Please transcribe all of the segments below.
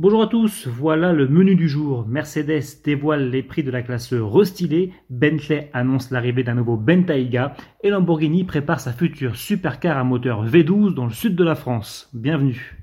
Bonjour à tous, voilà le menu du jour. Mercedes dévoile les prix de la classe restylée, Bentley annonce l'arrivée d'un nouveau Bentayga et Lamborghini prépare sa future supercar à moteur V12 dans le sud de la France. Bienvenue.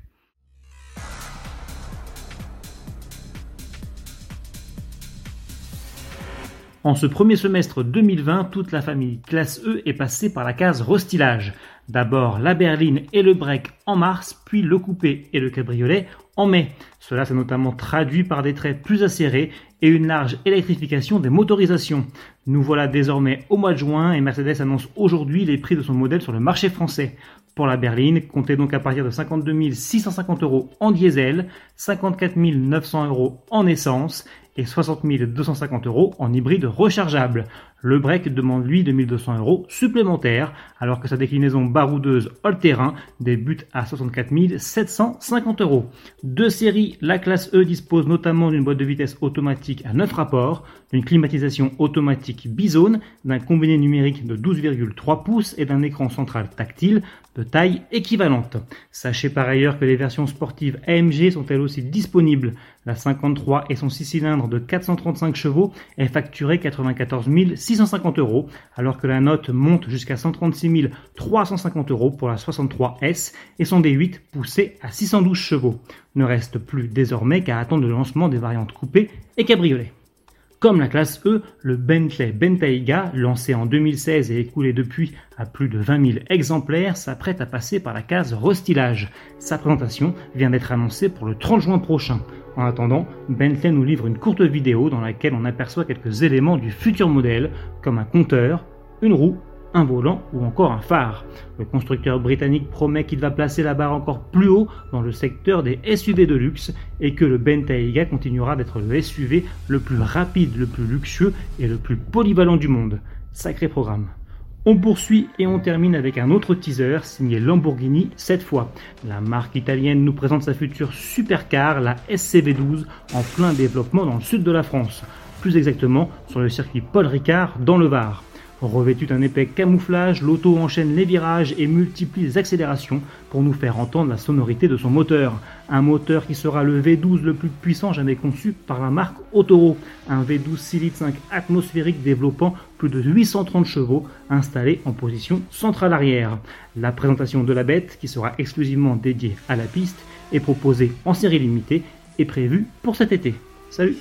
En ce premier semestre 2020, toute la famille classe E est passée par la case restylage. D'abord la berline et le break en mars, puis le coupé et le cabriolet en mai. Cela s'est notamment traduit par des traits plus acérés et une large électrification des motorisations. Nous voilà désormais au mois de juin et Mercedes annonce aujourd'hui les prix de son modèle sur le marché français. Pour la berline, comptez donc à partir de 52 650 euros en diesel, 54 900 euros en essence et 60 250 euros en hybride rechargeable. Le break demande lui 2200 euros supplémentaires, alors que sa déclinaison baroudeuse all-terrain débute à 64 750 euros. De série, la classe E dispose notamment d'une boîte de vitesse automatique à 9 rapports, d'une climatisation automatique bizone, d'un combiné numérique de 12,3 pouces et d'un écran central tactile de taille équivalente. Sachez par ailleurs que les versions sportives AMG sont elles aussi disponibles. La 53 et son 6 cylindres de 435 chevaux est facturée 94 650 euros, alors que la note monte jusqu'à 136 350 euros pour la 63S et son D8 poussé à 612 chevaux. Ne reste plus désormais qu'à attendre le lancement des variantes coupées et cabriolet. Comme la classe E, le Bentley Bentayga, lancé en 2016 et écoulé depuis à plus de 20 000 exemplaires, s'apprête à passer par la case restylage. Sa présentation vient d'être annoncée pour le 30 juin prochain. En attendant, Bentley nous livre une courte vidéo dans laquelle on aperçoit quelques éléments du futur modèle, comme un compteur, une roue un volant ou encore un phare. Le constructeur britannique promet qu'il va placer la barre encore plus haut dans le secteur des SUV de luxe et que le Bentayga continuera d'être le SUV le plus rapide, le plus luxueux et le plus polyvalent du monde. Sacré programme. On poursuit et on termine avec un autre teaser signé Lamborghini cette fois. La marque italienne nous présente sa future supercar, la SCV12, en plein développement dans le sud de la France. Plus exactement sur le circuit Paul Ricard dans le Var. Revêtu d'un épais camouflage, l'auto enchaîne les virages et multiplie les accélérations pour nous faire entendre la sonorité de son moteur. Un moteur qui sera le V12 le plus puissant jamais conçu par la marque Autoro. Un V12 6 litres 5 atmosphérique développant plus de 830 chevaux installé en position centrale arrière. La présentation de la bête, qui sera exclusivement dédiée à la piste, est proposée en série limitée et prévue pour cet été. Salut